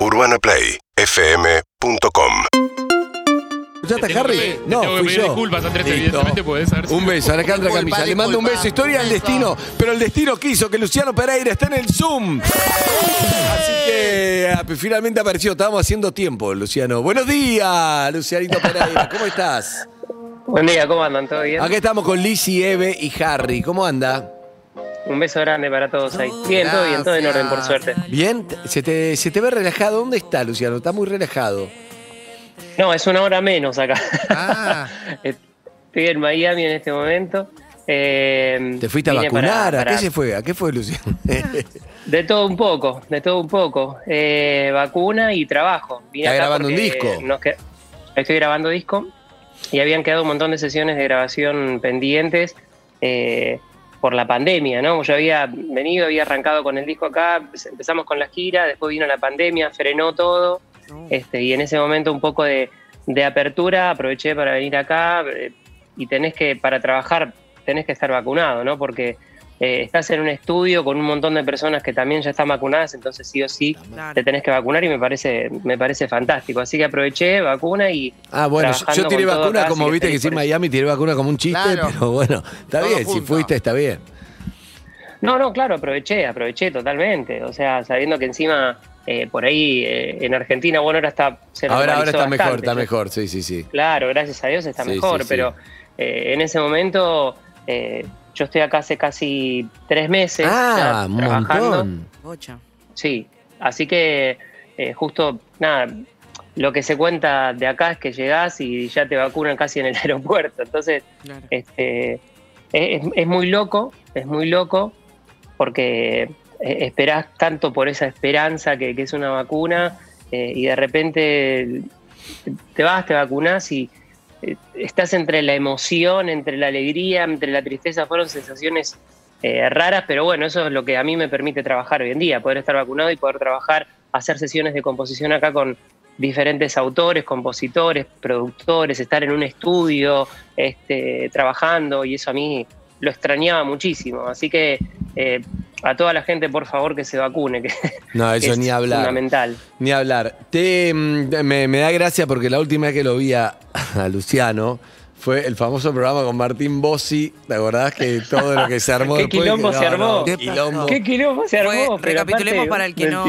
UrbanaPlayFM.com ¿Ya está Harry? No, tengo que fui pedir yo. disculpas, Andrés, Listo. evidentemente puede ser. Un beso, Alejandra Disculpa, Camilla. Le mando un disculpa. beso. Historia beso. destino. Pero el destino quiso que Luciano Pereira esté en el Zoom. Así que ah, finalmente apareció. Estábamos haciendo tiempo, Luciano. Buenos días, Lucianito Pereira. ¿Cómo estás? Buen día, ¿cómo andan? ¿Todo bien? Acá estamos con Lizzy, Eve y Harry. ¿Cómo anda? Un beso grande para todos ahí. Bien, todo bien, todo en orden, por suerte. ¿Bien? ¿Se te, se te ve relajado? ¿Dónde está, Luciano? Está muy relajado. No, es una hora menos acá. Ah, Estoy en Miami en este momento. Eh, ¿Te fuiste a para- vacunar? ¿A qué se fue? ¿A qué fue, Luciano? De todo un poco, de todo un poco. Eh, vacuna y trabajo. Vine ¿Está acá grabando un disco? nos Estoy grabando disco y habían quedado un montón de sesiones de grabación pendientes eh, por la pandemia, ¿no? Yo había venido, había arrancado con el disco acá, empezamos con la gira, después vino la pandemia, frenó todo. Este, y en ese momento un poco de, de apertura aproveché para venir acá eh, y tenés que, para trabajar, tenés que estar vacunado, ¿no? Porque eh, estás en un estudio con un montón de personas que también ya están vacunadas, entonces sí o sí te tenés que vacunar y me parece, me parece fantástico. Así que aproveché, vacuna y Ah, bueno, yo- tiré vacuna acá, como viste que sí en. Miami tiré vacuna como un chiste, Claro. pero bueno, está Todo bien, si fuiste está bien. No, no, claro, aproveché, aproveché totalmente. O sea, sabiendo que encima eh, por ahí eh, en Argentina, bueno, ahora está... se Ahora, ahora está mejor, está mejor, sí, sí, sí. Claro, gracias a Dios está Sí, mejor, sí, sí. pero eh, en ese momento eh, yo estoy acá hace casi tres meses Ah, ya trabajando. montón. Sí, así que eh, justo, nada, lo que se cuenta de acá es que llegás y ya te vacunan casi en el aeropuerto. Entonces, Claro. este, es, es muy loco, es muy loco, porque eh, esperás tanto por esa esperanza que, que es una vacuna eh, y de repente te vas, te vacunás y estás entre la emoción, entre la alegría, entre la tristeza, fueron sensaciones eh, raras, pero bueno, eso es lo que a mí me permite trabajar hoy en día, poder estar vacunado y poder trabajar, hacer sesiones de composición acá con diferentes autores, compositores, productores, estar en un estudio, este, trabajando, y eso a mí lo extrañaba muchísimo. Así que eh, a toda la gente, por favor, que se vacune, que No, eso es ni hablar. fundamental. Ni hablar. Te, mm, me, me da gracia porque la última vez que lo vi a, a Luciano fue el famoso programa con Martín Bossi. ¿Te acordás que todo lo que se armó ¿Qué después? quilombo que- se armó? qué ¿Qué quilombo. ¿Qué quilombo se armó? Recapitulemos aparte, para el que no-.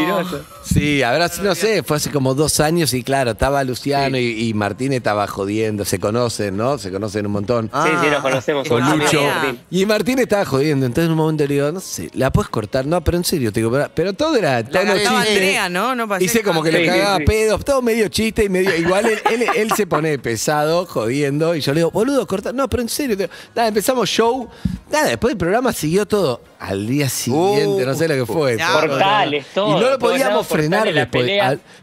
Sí, habrá, no sé, fue hace como dos años y claro, estaba Luciano y, y Martín estaba jodiendo, se conocen, ¿no? Se conocen un montón. Sí, sí, nos conocemos. Con Ah, Lucho. Martín. Y Martín estaba jodiendo, entonces en un momento le digo, no sé, ¿la puedes cortar? No, pero en serio, te digo, pero, pero todo era agarré. Estaba chiste. Andrea, ¿no? No pasé Hice como que le Sí, sí, cagaba sí. pedos, todo medio chiste y medio. Igual él, él, él se pone pesado, jodiendo, y yo le digo, boludo, corta. No, pero en serio. digo, Nada, empezamos show. Nada, después del programa siguió todo. Al día siguiente, no sé lo que fue. Ya, todo, Portales, todo, Y no lo podíamos frenar después.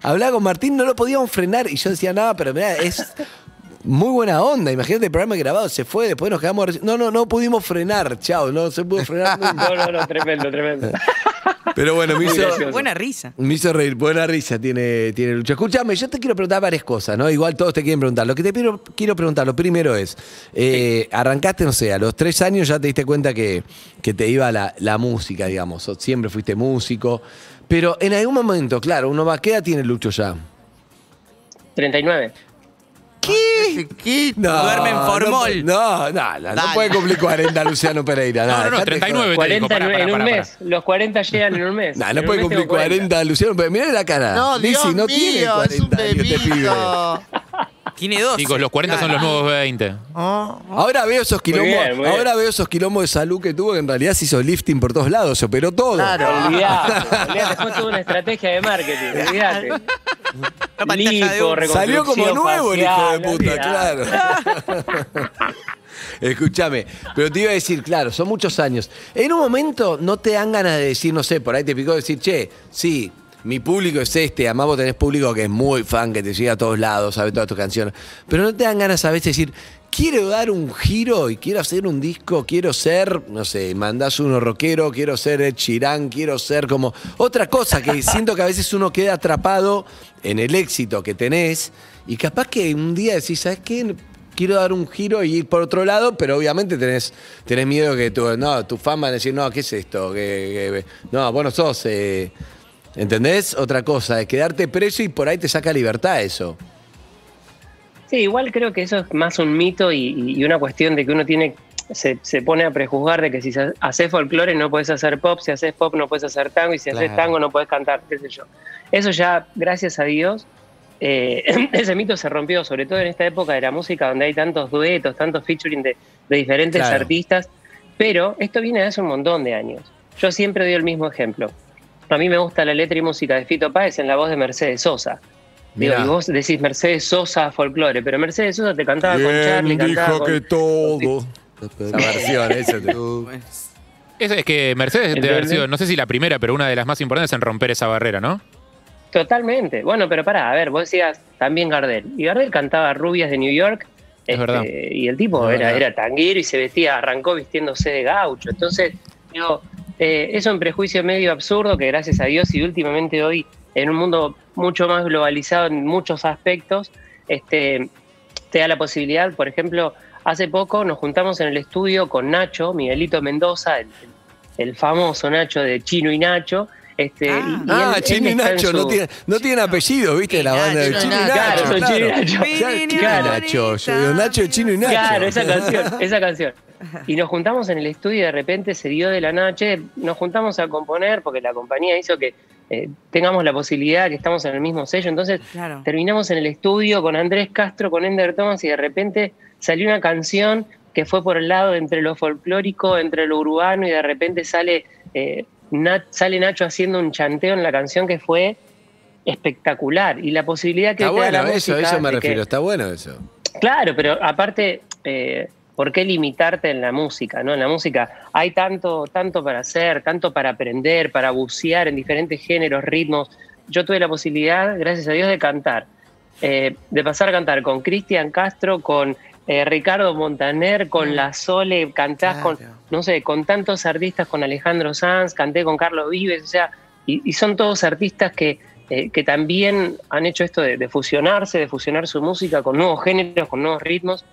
hablaba con Martín, no lo podíamos frenar. Y yo decía, nada, pero mirá, es. Muy buena onda, imagínate el programa grabado, se fue, después nos quedamos. No, no, no pudimos frenar, chao, no se pudo frenar nunca. No, no, no, tremendo, tremendo. Pero bueno, me Muy hizo, gracioso. Buena risa. me hizo reír, buena risa tiene, tiene Lucho. Escúchame, yo te quiero preguntar varias cosas, ¿no? Igual todos te quieren preguntar. Lo que te quiero, quiero preguntar, lo primero es, eh, arrancaste, no sé, a los tres años ya te diste cuenta que, que te iba la, la música, digamos, o siempre fuiste músico, pero en algún momento, claro, uno va, ¿qué edad tiene Lucho ya? 39. ¿Qué? ¿Qué? Duerme en formol. No, no, no, no, puede cumplir 40 Luciano Pereira. No, no, no, dejate de 39 joder. te dijo, 40 pará, en, pará, en un pará, mes. Los 40 llegan en un mes. No un puede cumplir 40, Luciano, pero mirá la cara. No, Dios Lizzy, no tiene mío, es un 40 años este pibe. Tiene dos. Chicos, los 40 son los nuevos 20. Oh, Ahora veo esos quilombos, bien, muy bien. ahora veo esos quilombos de salud que tuvo que en realidad se hizo lifting por todos lados, se operó todo. Claro. Olvidate, olvidate, fue toda una estrategia de marketing, olvidate. De Lipo, Salió como nuevo el hijo de puta, olvidate. claro. Escúchame, pero te iba a decir, claro, son muchos años. En un momento no te dan ganas de decir, no sé, por ahí te picó decir, che, sí, mi público es este, además vos tenés público que es muy fan, que te llega a todos lados, sabe todas tus canciones. Pero no te dan ganas a veces de decir, quiero dar un giro y quiero hacer un disco, quiero ser, no sé, mandás uno rockero, quiero ser Ed Sheeran, quiero ser como otra cosa que siento que a veces uno queda atrapado en el éxito que tenés y capaz que un día decís, ¿sabes qué? Quiero dar un giro y ir por otro lado, pero obviamente tenés, tenés miedo que tu, no, tu fan a decir, no, ¿qué es esto? Que, que- no, vos no sos, eh, ¿Entendés? Otra cosa, es quedarte preso y por ahí te saca libertad eso. Sí, igual creo que eso es más un mito y, y una cuestión de que uno tiene se, se pone a prejuzgar de que si haces folclore no puedes hacer pop, si haces pop no puedes hacer tango y si haces tango no puedes cantar, qué sé yo. Eso ya, gracias a Dios, eh, ese mito se rompió, sobre todo en esta época de la música donde hay tantos duetos, tantos featuring de, de diferentes Claro. artistas, pero esto viene de hace un montón de años. Yo siempre doy el mismo ejemplo. A mí me gusta la letra y música de Fito Páez en la voz de Mercedes Sosa. Digo, y vos decís Mercedes Sosa folclore, pero Mercedes Sosa te cantaba con Charlie, cantaba con... todo. Esa versión, eso te- Es, es que Mercedes debe haber sido, no sé si la primera, pero una de las más importantes en romper esa barrera, ¿no? Totalmente. Bueno, pero pará, a ver, vos decías también Gardel. Y Gardel cantaba Rubias de New York. este, Es verdad. Y el tipo era, era tanguero y se vestía, arrancó vistiéndose de gaucho. Entonces, digo, eh, es un prejuicio medio absurdo que gracias a Dios y últimamente hoy, en un mundo mucho más globalizado en muchos aspectos, este, te da la posibilidad, por ejemplo, hace poco nos juntamos en el estudio con Nacho, Miguelito Mendoza, el, el famoso Nacho de Chino y Nacho. Este, Ah. y- y Ah, él- él Chino y Nacho, no tienen no tiene apellido, ¿viste? La banda de Chino y Nacho. Nacho. Claro, son Chino y Nacho. Nacho, Chino y Nacho. Claro, esa canción, esa canción. Y nos juntamos en el estudio y de repente se dio de la noche, nos juntamos a componer porque la compañía hizo que eh, tengamos la posibilidad que estamos en el mismo sello. Entonces Claro. terminamos en el estudio con Andrés Castro, con Ender Thomas y de repente salió una canción que fue por el lado entre lo folclórico, entre lo urbano y de repente sale, eh, sale Nacho haciendo un chanteo en la canción que fue espectacular y la posibilidad que Está te da bueno, la eso, música eso me que- refiero, está bueno eso. Claro, pero aparte, eh, ¿por qué limitarte en la música? ¿no? En la música hay tanto, tanto para hacer, tanto para aprender, para bucear en diferentes géneros, ritmos. Yo tuve la posibilidad, gracias a Dios, de cantar, eh, de pasar a cantar con Cristian Castro, con eh, Ricardo Montaner, con La Sole, cantás con, Claro. no sé, con tantos artistas, con Alejandro Sanz, canté con Carlos Vives, o sea, y, y son todos artistas que, eh, que también han hecho esto de, de fusionarse, de fusionar su música con nuevos géneros, con nuevos ritmos,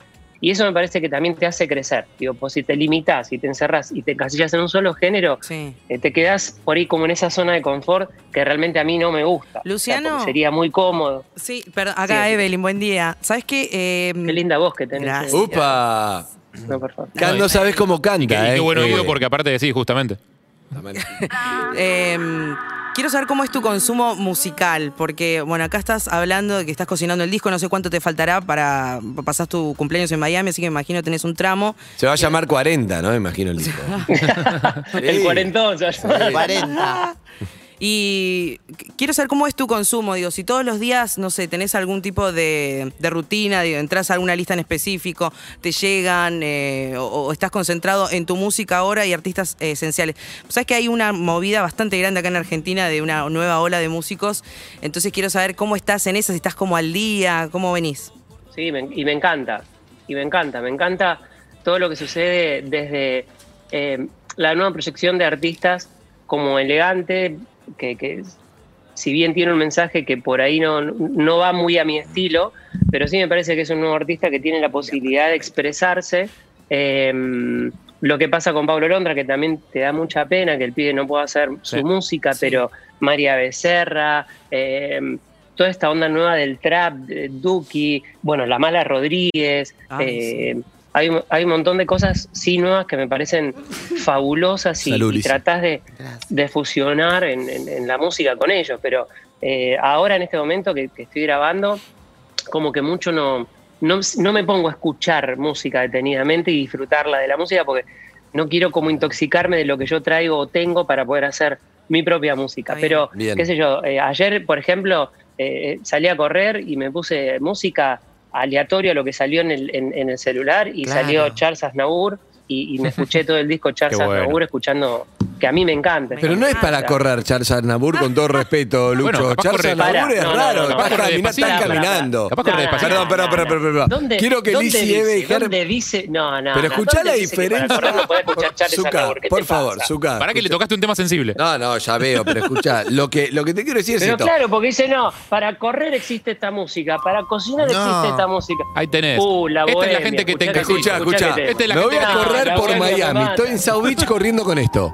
y eso me parece que también te hace crecer. Digo, pues si te limitas y te encerrás y te encasillas en un solo género, Sí. eh, te quedás por ahí como en esa zona de confort que realmente a mí no me gusta. O sea, Luciano. sería muy cómodo. Sí, perdón, acá Sí. Evelyn, buen día. ¿Sabes qué? Eh, Qué linda voz que tenés. Gracias. eh. Upa. No, por favor. Can- no sabes cómo canta, y qué ¿eh? buen oído, Eh, porque aparte de sí, justamente. Eh, quiero saber cómo es tu consumo musical, porque, bueno, acá estás hablando de que estás cocinando el disco, no sé cuánto te faltará para pasar tu cumpleaños en Miami, así que me imagino tenés un tramo. Se va a llamar 40, ¿no? Imagino el disco. El cuarentón. o sea, 40. Y qu- quiero saber cómo es tu consumo, digo, si todos los días, no sé, tenés algún tipo de, rutina, digo, entras a alguna lista en específico, te llegan, eh, o, estás concentrado en tu música ahora y artistas esenciales. Sabes que hay una movida bastante grande acá en Argentina de una nueva ola de músicos, entonces quiero saber cómo estás en eso, si estás como al día, cómo venís. Sí, y me encanta, y me encanta, me encanta todo lo que sucede desde eh, la nueva proyección de artistas como elegante, que, que si bien tiene un mensaje que por ahí no, no va muy a mi estilo, pero sí me parece que es un nuevo artista que tiene la posibilidad de expresarse. Eh, lo que pasa con Pablo Londra, que también te da mucha pena que el pibe no pueda hacer su Sí. música, pero María Becerra, eh, toda esta onda nueva del trap, Duki, bueno, La Mala Rodríguez, Ay, eh, hay, un- hay un montón de cosas sí nuevas que me parecen fabulosas y, Salud, y tratás de, de fusionar en, en- en la música con ellos, pero eh, ahora en este momento que, que estoy grabando, como que mucho no, no, no me pongo a escuchar música detenidamente y disfrutarla de la música porque no quiero como intoxicarme de lo que yo traigo o tengo para poder hacer mi propia música. Pero, Bien. qué sé yo, eh, ayer, por ejemplo, eh, salí a correr y me puse música aleatoria a lo que salió en el, en, en el celular y Claro. salió Charles Aznavour y, y me escuché todo el disco Charles bueno. Aznavour escuchando, que a mí me encanta. Pero no es para correr Charles Aznavour, con todo respeto, Lucho. Bueno, Charles Aznavour es raro, no, caminando. Perdón, perdón, perdón. ¿Dónde- Quiero que dónde Lizzy dice- Eve dijeran- ¿Dónde dice? No, no. Pero escuchá ¿dónde la dice que para diferencia. correr no podés escuchar Charles Zucca, Aznavour? ¿Qué por te favor? Zucca. Para que le escuchá. tocaste un tema sensible. No, no, ya veo, pero escucha, lo que, lo que te quiero decir es Pero esto. claro, porque dice, no, para correr existe esta música, para cocinar No. existe esta música. Ahí tenés. Uh, la Esta es la gente que te escuchá escuchá Me voy a correr por Miami. Estoy en South Beach corriendo con esto.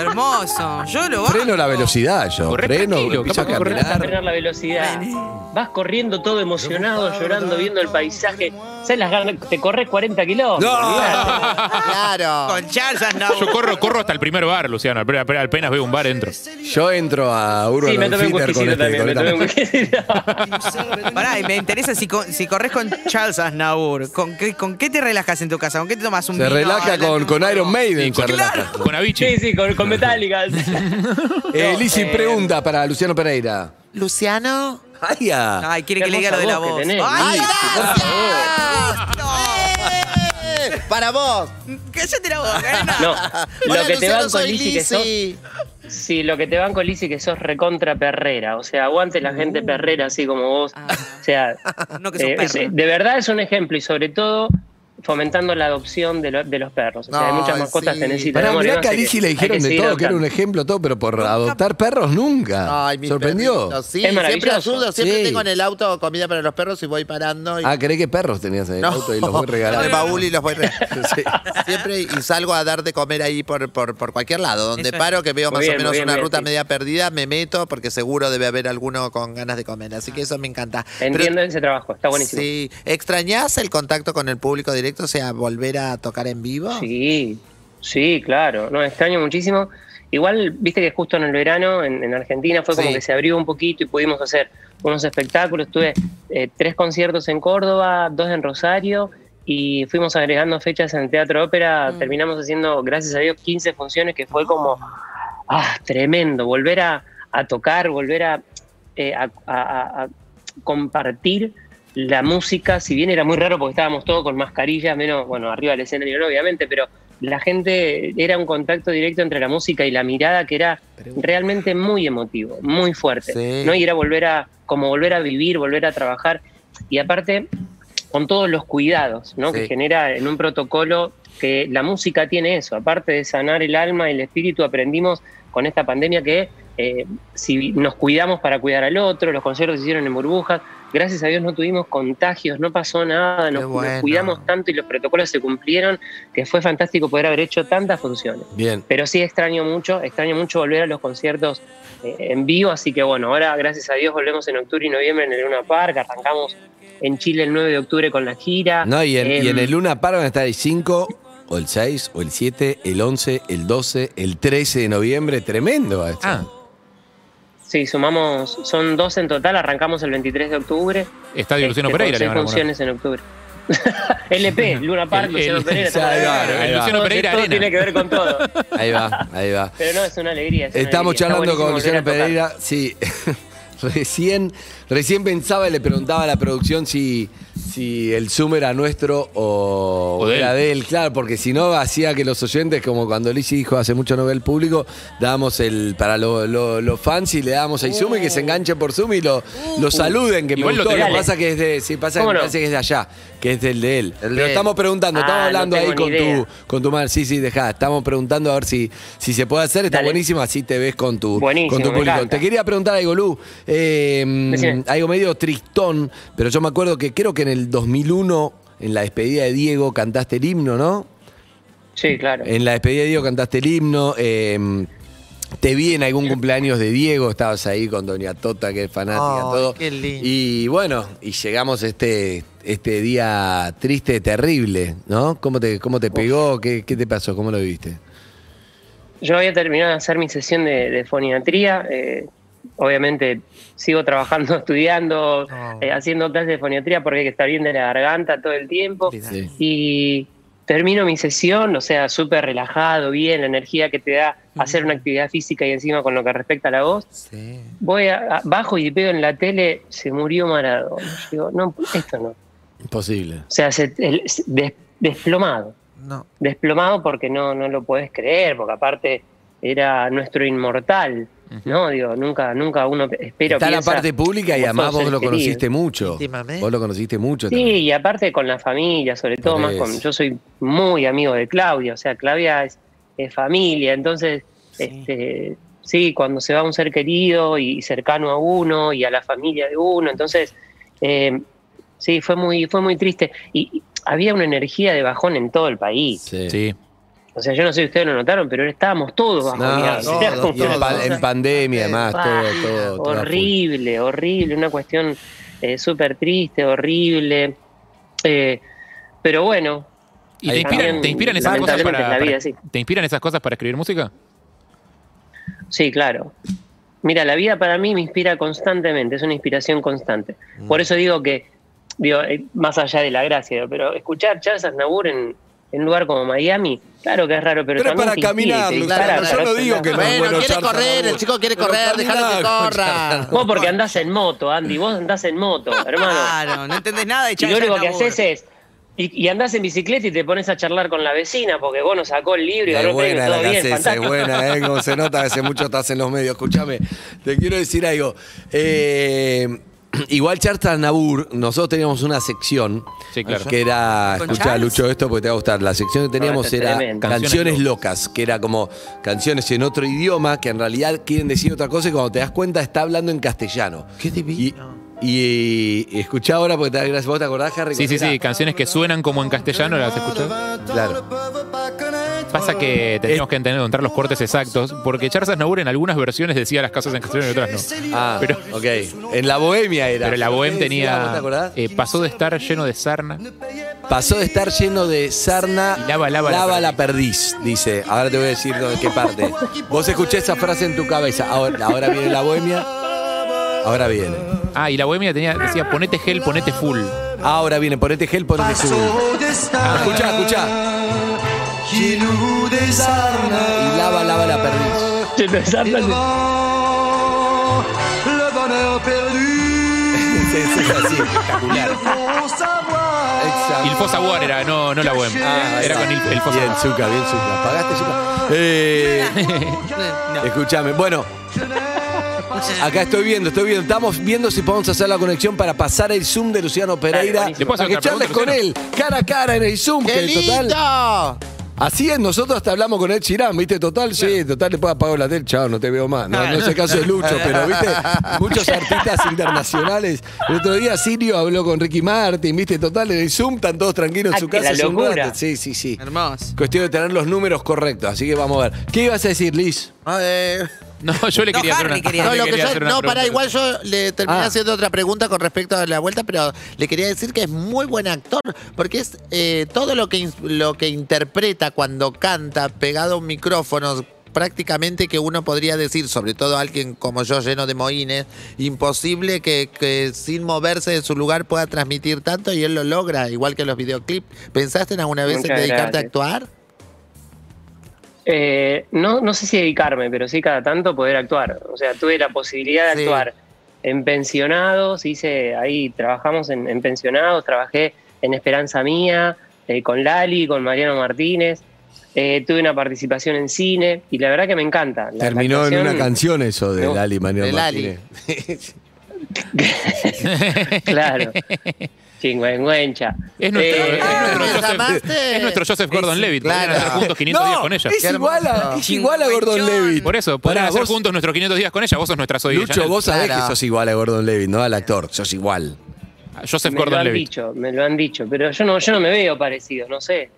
Hermoso. Yo lo Freno la velocidad yo. Corre Freno, tranquilo, empiezo a capaz que corre- Vas a caminar. frenar la velocidad. Vas corriendo todo emocionado, llorando, viendo el paisaje. ¿Sabes las ganas? Te corres 40 kilómetros. No. olvidate. Claro. Con Charles Aznavour. Yo corro, corro hasta el primer bar, Luciano. Ape- ape- Apenas veo un bar, entro. Yo entro a Urban Sí, me tomé un Outfitter con whiskycito este, también. con Me esta- tomé un whiskycito. Pará, y me interesa si, co- si corres con Charles Aznavour. ¿Con qué, ¿Con qué te relajas en tu casa? ¿Con qué te tomas un Se vino? relaja con, con? Iron Maiden. se con, relaja. con Avicii. Sí, sí, con, con Metallica. Eh, Lizzy, eh, pregunta para Luciano Pereira. Luciano. Ay, ah. Ay, quiere que le diga lo de la voz. tenés. Ay, ¡Eh! Para vos. cállate la boca. No, Hola, lo que te van con Lizzy que sos. Sí, lo que te van con Lizzy que sos recontra perrera. O sea, aguante la gente perrera así como vos. O sea, No que sos eh, perra. de verdad es un ejemplo y sobre todo fomentando la adopción de, lo- de los perros. O sea, hay Ay, muchas mascotas sí. que necesitan Pará, amor mirá que a le dijeron de todo, que era un ejemplo, todo, pero por adoptar perros nunca. Ay, mis ¿Sorprendió? perritos, Sí, Es siempre ayudo, siempre Sí. tengo en el auto comida para los perros y voy parando. Y... Ah, creí que perros tenías en el auto y los voy regalando. el baúl y los voy regalando. Sí. Siempre y salgo a dar de comer ahí por, por, por cualquier lado. Donde Eso paro, que veo más bien, o menos bien, una bien, ruta sí. media perdida, me meto porque seguro debe haber alguno con ganas de comer. Así que eso me encanta. Pero- Entiendo ese trabajo, está buenísimo. Sí. ¿Extrañás el contacto con el público directo? O sea, volver a tocar en vivo. Sí, sí, claro. No, extraño muchísimo. Igual, viste que justo en el verano en, en Argentina fue como Sí. que se abrió un poquito y pudimos hacer unos espectáculos. Tuve eh, tres conciertos en Córdoba, dos en Rosario y fuimos agregando fechas en el Teatro Ópera. Terminamos haciendo, gracias a Dios, 15 funciones que fue como, ah, tremendo. Volver a, a tocar, volver a, eh, a- a compartir la música, si bien era muy raro porque estábamos todos con mascarillas, menos, bueno, arriba del escenario, obviamente, pero la gente era un contacto directo entre la música y la mirada que era realmente muy emotivo, muy fuerte, Sí. ¿no? Y era volver a, como volver a vivir, volver a trabajar, y aparte, con todos los cuidados, ¿no? Sí. Que genera en un protocolo que la música tiene eso, aparte de sanar el alma y el espíritu, aprendimos con esta pandemia que eh, si nos cuidamos para cuidar al otro, los conciertos se hicieron en burbujas, gracias a Dios no tuvimos contagios, no pasó nada, nos, cuidamos tanto y los protocolos se cumplieron, que fue fantástico poder haber hecho tantas funciones. Bien. Pero sí extraño mucho, extraño mucho volver a los conciertos eh, en vivo, así que bueno, ahora gracias a Dios volvemos en octubre y noviembre en el Luna Park, arrancamos en Chile el 9 de octubre con la gira. No, y en, y en Em, el Luna Park van a estar el 5, o el 6, o el 7, el 11, el 12, el 13 de noviembre. Tremendo esto. Ah, Sí, sumamos, son dos en total, arrancamos el 23 de octubre. Estadio Luciano Este, Pereira. con le seis funciones en octubre. LP, Luna Park, El- Luciano Pereira. ya, ahí va, todo- ahí va. Luciano Pereira Arena. tiene que ver con todo. Ahí va, ahí va. Pero no, es una alegría. es una Estamos alegría. Charlando con Luciano. Pereira. Sí. recién, recién pensaba y le preguntaba a la producción si, si el Zoom era nuestro o, O de era él. de él. Claro, porque si no hacía que los oyentes, como cuando Lizzy dijo hace mucho no ve el público, dábamos el para lo- lo- los fans y le damos el Zoom y que se enganchen por Zoom y lo, lo saluden, que me Igual lo gustó. Lo, tenés. pasa que es de, sí, pasa que ¿Cómo me no? parece que es de allá, que es del de él. El Pero estamos preguntando, Ah, estamos no hablando ahí tengo con ni tu, con tu madre. Sí, sí, dejá. Estamos preguntando a ver si, si se puede hacer. Está Dale. buenísimo, así te ves con tu, Buenísimo, con tu me público. encanta. Te quería preguntar algo, Lu. Eh, Decime. algo medio tristón, pero yo me acuerdo que creo que en el 2001, en la despedida de Diego, cantaste el himno, ¿no? Sí, claro. En la despedida de Diego cantaste el himno. eh, te vi en algún cumpleaños de Diego, estabas ahí con Doña Tota, que es fanática, Ay, todo. qué lindo. Y bueno, y llegamos este, este día triste, terrible, ¿no? ¿Cómo te, cómo te pegó? ¿Qué, qué te pasó? ¿Cómo lo viviste? Yo había terminado de hacer mi sesión de, de foniatría. eh, obviamente sigo trabajando, estudiando, Oh. eh, haciendo clases de foniatría porque hay que estar bien de la garganta todo el tiempo. Sí. Y termino mi sesión, o sea, súper relajado, bien, la energía que te da hacer una actividad física y encima con lo que respecta a la voz. Sí. Voy a, a- bajo y veo en la tele, se murió Maradona. Digo, no, esto no. Imposible. O sea, se- el- se- des- desplomado. No. desplomado porque no, no lo puedes creer, porque aparte era nuestro inmortal, ¿no? Digo, nunca, nunca uno espera. Está la parte pública y además vos lo conociste mucho. Íntimamente. Vos lo conociste mucho Sí, también. y aparte con la familia, sobre todo Por más con. Yo soy muy amigo de Claudia, o sea, Claudia es, es familia, entonces, este, sí, cuando se va un ser querido y cercano a uno y a la familia de uno, entonces, eh, sí, fue muy, fue muy triste. Y, y había una energía de bajón en todo el país. Sí. Sí. O sea, yo no sé si ustedes lo notaron, pero estábamos todos No, Era como y en, pa- pandemia, además, todo, Ah, todo, todo a full. horrible, horrible, una cuestión eh, súper triste, horrible. Eh, pero bueno, ¿Y te inspiran, también, te inspiran esas cosas para, vida, para- sí. ¿Te inspiran esas cosas para escribir música? sí, claro. Mira, la vida para mí me inspira constantemente, es una inspiración constante. Por eso digo que, digo, eh, más allá de la gracia, pero escuchar Charles Aznavour en, en un lugar como Miami, claro que es raro, pero, Pero es también para inspira y caminar, Luciano, dispara yo no digo que no es Bueno, bueno quiere Charles correr, el chico quiere correr, dejalo que corra. Vos porque andás en moto, Andy, vos andás en moto, hermano. Claro, no entendés nada de Y lo único que haces es. Y, y andás en bicicleta y te pones a charlar con la vecina porque vos nos sacó el libro y Es buena todo la bien, es fantástico. buena, ¿eh? Como se nota que hace mucho estás en los medios. Escúchame, te quiero decir algo. Eh, igual Charles Aznavour, nosotros teníamos una sección Sí, claro. que era, ¿Con escuchá? Lucho esto porque te va a gustar, la sección que teníamos No, era tremendo. canciones, locas, que era como canciones en otro idioma que en realidad quieren decir otra cosa y cuando te das cuenta está hablando en castellano. Qué divino. Y, y, escuchá ahora porque te da gracia. ¿Vos te acordás, Harry? Sí, sí, ¿Cuál sí, canciones que suenan como en castellano, ¿las has escuchado? Claro. Pasa que tenemos que entender, encontrar los cortes exactos, porque Charles Aznavour en algunas versiones decía las cosas en castellano y en otras no. Ah, Pero- ok. En la bohemia era. Pero la Bohem ¿Qué decía? ¿Vos tenía. te acordás? eh, pasó de estar lleno de sarna. Pasó de estar lleno de sarna, Y lava, lava la la perdiz, dice. Ahora te voy a decir de qué parte. Vos escuché esa frase en tu cabeza. Ahora, ahora viene la bohemia. Ahora viene. Ah, y la bohemia tenía, decía ponete gel, ponete full. Ahora viene, ponete gel, ponete full. Ah, escuchá, escuchá. Y lava, lava la perdiz. Lleno de sarna, Sí, sí, así. Espectacular. Exacto. Y el Fossa War era, no, no la bohem. Ah, era con el, el Fossa Bien. Zucca, bien, Zucca. ¿Pagaste, Zucca? Eh, No. Escúchame, bueno. Acá estoy viendo, estoy viendo. Estamos viendo si podemos hacer la conexión para pasar el Zoom de Luciano Pereira. ¿Le puedo hacer Para que charles con él, cara a cara en el Zoom. ¡Qué que total! Así es, nosotros hasta hablamos con Ed Chirán, ¿viste? Total, sí, total, le puedo apagar la tele, chao, no te veo más. No, no es el caso de Lucho, pero, ¿viste? Muchos artistas internacionales. El otro día Sirio habló con Ricky Martin, ¿viste? Total, en el Zoom están todos tranquilos en Ah, su casa. la locura. Sí, sí, sí. Hermoso. Cuestión de tener los números correctos, así que vamos a ver. ¿Qué ibas a decir, Liz? Eh, No, yo le No, quería hacer una. quería. no, le lo que quería yo- hacer una no, para igual yo le terminé Ah. haciendo otra pregunta con respecto a la vuelta, pero le quería decir que es muy buen actor, porque es eh, todo lo que, ins- lo que interpreta cuando canta pegado a un micrófono, prácticamente que uno podría decir, sobre todo alguien como yo lleno de moines, imposible que, que sin moverse de su lugar pueda transmitir tanto y él lo logra, igual que los videoclips. ¿Pensaste en alguna vez en Muchas dedicarte a gracias. actuar? Eh, no, no sé si dedicarme, pero sí cada tanto poder actuar. O sea, tuve la posibilidad de Sí. actuar en pensionados, hice ahí, trabajamos en, en pensionados, trabajé en Esperanza Mía, eh, con Lali, con Mariano Martínez. Eh, tuve una participación en cine y la verdad que me encanta. La- la Terminó en una canción eso de No, Lali Manuel de Lali. Martínez. Claro. Chingüengüencha. Es nuestro, Eh, es nuestro ¿me Joseph, llamaste? es nuestro Joseph Gordon Levitt. claro. Podrían hacer juntos 500 días con ella. Es igual, a, es igual a Gordon. Levitt. Por eso, podrían Pará, hacer vos- juntos nuestros 500 días con ella. Vos sos nuestra Zoe Lucho, vos sabés Claro. que sos igual a Gordon Levitt, no al actor, sos igual. Joseph me lo Gordon Levitt. dicho, me lo han dicho, pero yo no, yo no me veo parecido, no sé.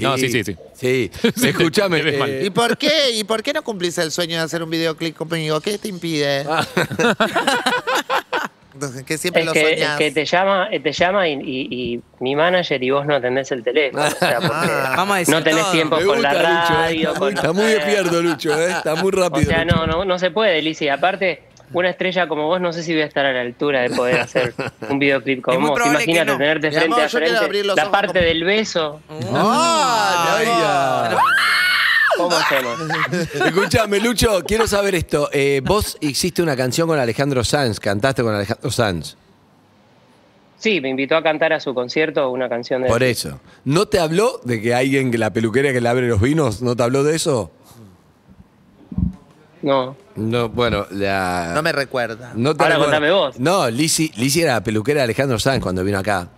No, sí, sí, sí. Sí, Sí, escúchame. eh, ¿Y por qué? ¿Y por qué no cumplís el sueño de hacer un videoclip conmigo? ¿Qué te impide? Ah. Entonces, que siempre Es lo que, soñás. que te llama, eh, te llama y, y- y mi manager y vos no atendés el teléfono. O sea, porque Ah. Vamos a decir no tenés todo. tiempo me con la gusta, Lucho, eh, radio. está, con muy, está muy despierto, Lucho, eh, está muy O rápido. sea, Lucho. no, no, no se puede, Lizzy. Aparte, una estrella como vos, no sé si voy a estar a la altura de poder hacer un videoclip como vos. Imagínate no. tenerte Mi frente amor, a frente. La parte como- del beso. ¡Ay, mi amor! ¿Cómo hacemos? Escúchame, Lucho, quiero saber esto. Eh, vos hiciste una canción con Alejandro Sanz, cantaste con Alejandro Sanz. Sí, me invitó a cantar a su concierto una canción de Por eso. ¿No te habló de que alguien que la peluquería que le abre los vinos, no te habló de eso? No. No, bueno, la... No me recuerda. No te Ahora contame vos. No, Lizzy, Lizzy era la peluquera de Alejandro Sanz cuando vino acá.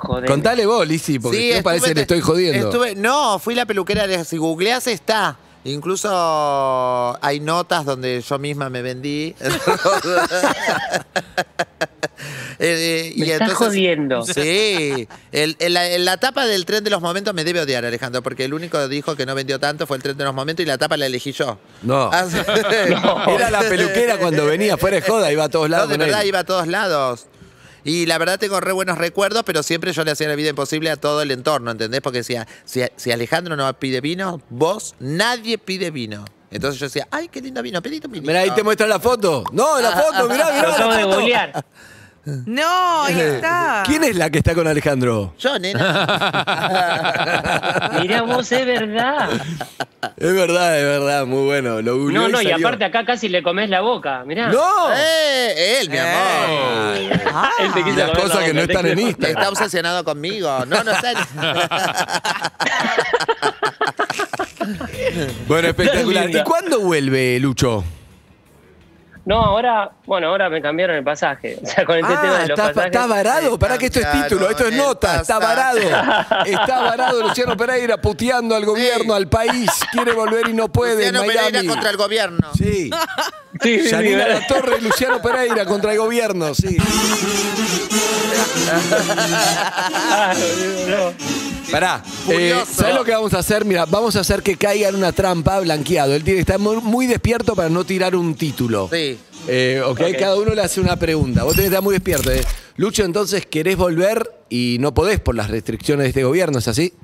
Joder. Contale vos, Lizzy, porque Sí, no parece que le estoy jodiendo. estuve- no, fui la peluquera de si googleás está. Incluso hay notas donde yo misma me vendí. Eh, Me estás jodiendo. Sí. El- la, tapa del tren de los momentos me debe odiar, Alejandro, porque el único que dijo que no vendió tanto fue el tren de los momentos y la tapa la elegí yo. No. Ah. Era la peluquera cuando venía fuera de joda, iba a todos No, lados. de con él. verdad iba a todos lados. Y la verdad tengo re buenos recuerdos, pero siempre yo le hacía la vida imposible a todo el entorno, ¿entendés? Porque decía, si, si Alejandro no pide vino, vos, nadie pide vino. Entonces yo decía, ay, qué lindo vino, pedite un vinito. Mirá, ahí te muestra la foto. No, la foto, mirá, mirá. Lo acabo de googlear. No, ahí está. ¿Quién es la que está con Alejandro? Yo, nena. Mirá vos, es verdad. Es verdad, es verdad, muy bueno. Lo No, no, y salió. aparte acá casi le comes la boca. Mirá. ¡No! ¡Eh! Él, mi amor. Ah. Él te quiso Las la cosas que no están en Instagram. Está obsesionado conmigo. No, no está. Bueno, espectacular. ¿Y cuándo vuelve Lucho? No, ahora, bueno, ahora me cambiaron el pasaje. O sea, con este tema Ah, de los está, pasajes. está varado. Para que esto es título, esto es nota. Está varado. Está varado Luciano Pereira puteando al gobierno, al país. Quiere volver y no puede. en Luciano Pereira Miami. contra el gobierno. Sí. Sí, sí, sí, Yanina ¿verdad? La Torre y Luciano Pereira contra el gobierno, sí. Ah, no. Pará, eh, ¿sabes lo que vamos a hacer? Mira, vamos a hacer que caiga en una trampa blanqueado. Él tiene que estar muy, muy despierto para no tirar un título. Sí. Eh, ok, Ok. cada uno le hace una pregunta. Vos tenés que estar muy despierto. eh. Lucho, entonces querés volver y no podés por las restricciones de este gobierno, ¿es así?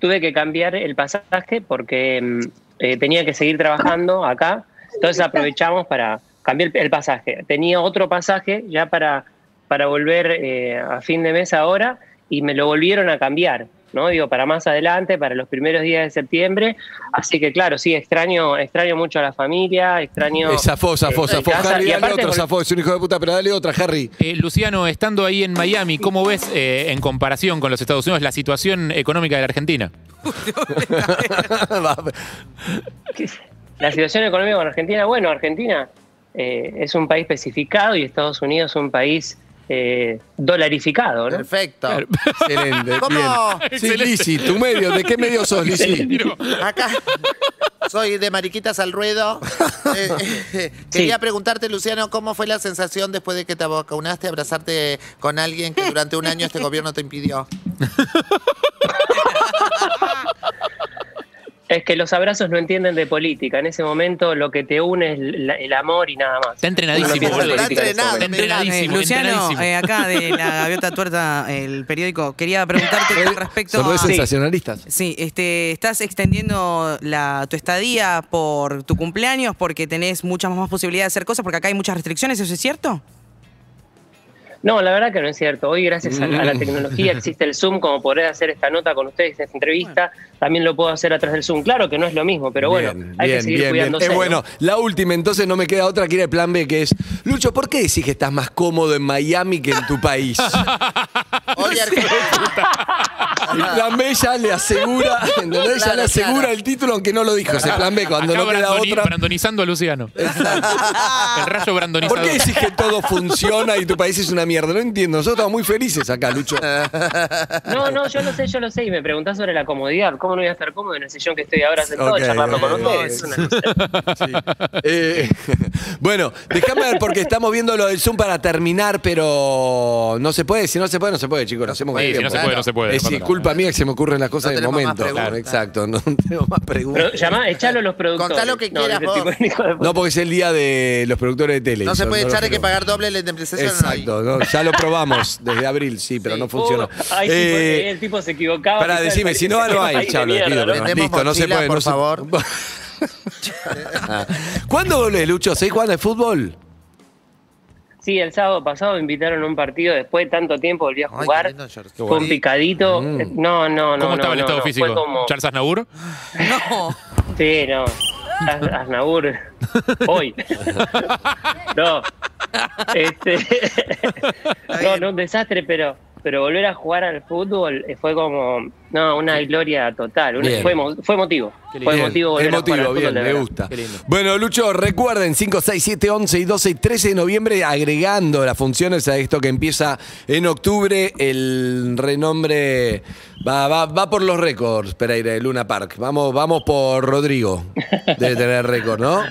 Tuve que cambiar el pasaje porque mm, eh, tenía que seguir trabajando acá. Entonces aprovechamos para cambiar el pasaje. Tenía otro pasaje ya para, para volver eh, a fin de mes ahora y me lo volvieron a cambiar. ¿no? Digo, para más adelante, para los primeros días de septiembre. Así que claro, sí, extraño, extraño mucho a la familia, extraño. Eh, zafó, zafó, zafó. Harry, y dale aparte otro, vol- zafó. Es un hijo de puta, pero dale otra, Harry. Eh, Luciano, estando ahí en Miami, ¿cómo ves eh, en comparación con los Estados Unidos la situación económica de la Argentina? La situación económica con Argentina, bueno, Argentina eh, es un país especificado y Estados Unidos es un país eh, dolarificado, ¿no? Perfecto. Excelente. ¿Cómo? Bien. Sí, Lisi, tu medio. ¿De qué medio sos, Lisi? Acá soy de Mariquitas al Ruedo. Eh, eh, quería preguntarte, Luciano, ¿cómo fue la sensación después de que te vacunaste, abrazarte con alguien que durante un año este gobierno te impidió? Es que los abrazos no entienden de política. En ese momento lo que te une es la- el amor y nada más. Está entrenadísimo, no en ese Está entrenadísimo, Eh, Luciano, entrenadísimo. eh, acá de la Gaviota Tuerta, el periódico, quería preguntarte con respecto Son re a... sensacionalistas. Sí, este, estás extendiendo la, tu estadía por tu cumpleaños porque tenés muchas más posibilidades de hacer cosas, porque acá hay muchas restricciones, ¿eso es cierto? No, la verdad que no es cierto. Hoy, gracias a, a la tecnología, existe el Zoom como poder hacer esta nota con ustedes, esta entrevista. También lo puedo hacer a través del Zoom. Claro que no es lo mismo, pero bueno, Bien, hay bien, que seguir bien, cuidándose. Bueno, la última, entonces no me queda otra que ir al plan B, que es, Lucho, ¿por qué decís que estás más cómodo en Miami que en tu país? Oye. El plan B ya le asegura, ¿entendés? ya Claro, le asegura claro. el título, aunque no lo dijo. Ese plan B, cuando Acá no queda brandoni- otra. brandonizando a Luciano. El rayo brandonizador. ¿Por qué decís que todo funciona y tu país es una mierda? No entiendo. Nosotros estamos muy felices acá, Lucho. No, no, yo lo sé, yo lo sé. Y me preguntás sobre la comodidad. ¿Cómo no voy a estar cómodo en el sillón que estoy ahora sentado Ok, charlando con ustedes? ok. Es una cosa. Eh, bueno, déjame ver porque estamos viendo lo del Zoom para terminar, pero no se puede. Si no se puede, no se puede, chicos. Lo hacemos Sí, si tiempo. no se puede, no se puede. Es No sí, pasa nada. Culpa mía que se me ocurren las cosas No más momento. preguntas. Exacto, no tenemos más preguntas. Pero llamá, echalo a los productores. Contá lo que No, quieras vos. de de. No, porque es el día de los productores de tele. No se puede echar, hay que pagar doble la indemnización. Exacto, no, ya lo probamos desde abril, sí, pero Sí. no funcionó. Uh, ay, sí, Eh, porque el tipo se equivocaba. Para decime, si no, no hay, de Vendemos listo, no se puede. por favor. ¿Cuándo volvés, Lucho? ¿Seguís jugando al fútbol? Sí, el sábado pasado me invitaron a un partido. Después de tanto tiempo volví a jugar. Fue un picadito. Mm. No, no, no. ¿Cómo estaba no, el estado no, físico? Como. ¿Charles Aznavour? No. Sí, no. Az- Aznavour. Hoy. no. Este. no, no, un desastre, pero. Pero volver a jugar al fútbol eh, fue como. No, una gloria total. Una- fue, fue. Fue emotivo volver a jugar Emotivo, al fútbol. bien, me gusta. Bueno, Lucho, recuerden, 5, 6, 7, 11 y 12 y 13 de noviembre, agregando las funciones a esto que empieza en octubre, el renombre va, va, va por los récords, Pereira, de Luna Park. Vamos, vamos por Rodrigo. Debe tener récord, ¿no?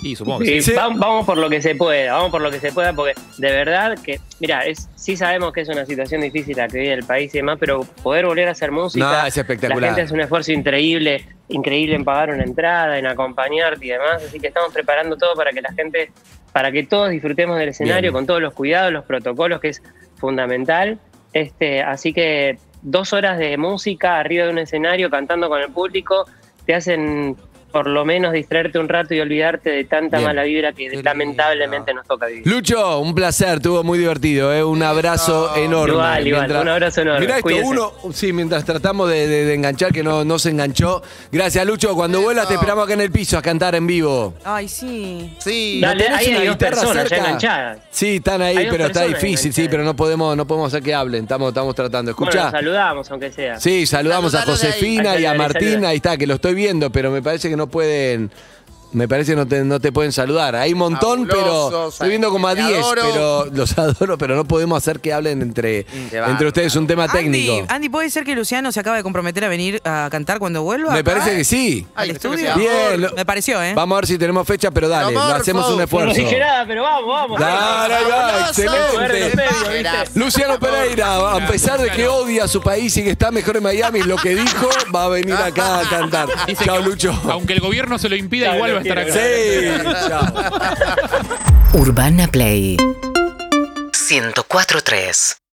Y supongo que sí. Sí, Sí. va- Vamos por lo que se pueda, vamos por lo que se pueda, porque de verdad que, mira, es, sí sabemos que es una situación difícil la que vive el país y demás, pero poder volver a hacer música, No, es espectacular. la gente hace un esfuerzo increíble, increíble en pagar una entrada, en acompañarte y demás, así que estamos preparando todo para que la gente, para que todos disfrutemos del escenario Bien. con todos los cuidados, los protocolos, que es fundamental. Este, así que dos horas de música arriba de un escenario cantando con el público te hacen por lo menos distraerte un rato y olvidarte de tanta Bien. mala vibra que Qué lamentablemente lindo. nos toca vivir. Lucho, un placer, estuvo muy divertido, ¿eh? un abrazo enorme. Igual, igual, un abrazo enorme, Mirá esto, cuídense. uno, sí, mientras tratamos de, de- de enganchar, que no, no se enganchó. Gracias, Lucho. Cuando vuelvas te esperamos acá en el piso a cantar en vivo. Ay, sí. Sí. Dale, ¿No tenés ahí una hay dos personas ya cerca? enganchadas. Sí, están ahí, pero está difícil, sí, pero no podemos, no podemos hacer que hablen. Estamos, estamos tratando. Bueno, Escuchá. nos saludamos, aunque sea. Sí, saludamos a Saludalo. Josefina y a Martín, ahí está, que lo estoy viendo, pero me parece que no pueden. Me parece que no te, no te pueden saludar. Hay un montón, pero estoy viendo como a te 10, adoro. pero los adoro, pero no podemos hacer que hablen entre, Qué entre ustedes. Un tema técnico. Andy, Andy, ¿puede ser que Luciano se acaba de comprometer a venir a cantar cuando vuelva? Me parece que sí. ¿Al estudio? Bien, lo- Me pareció, ¿eh? Vamos a ver si tenemos fecha, pero dale, lo hacemos un No esfuerzo. dije nada, pero vamos, vamos. Dale, ahí va, excelente. Luciano Pereira, a pesar de que odia a su país y que está mejor en Miami, lo que dijo, va a venir acá a cantar. Chao, Lucho. Aunque el gobierno se lo impida, igual lo va a estar acá. Sí, chao. Urbana Play 104.3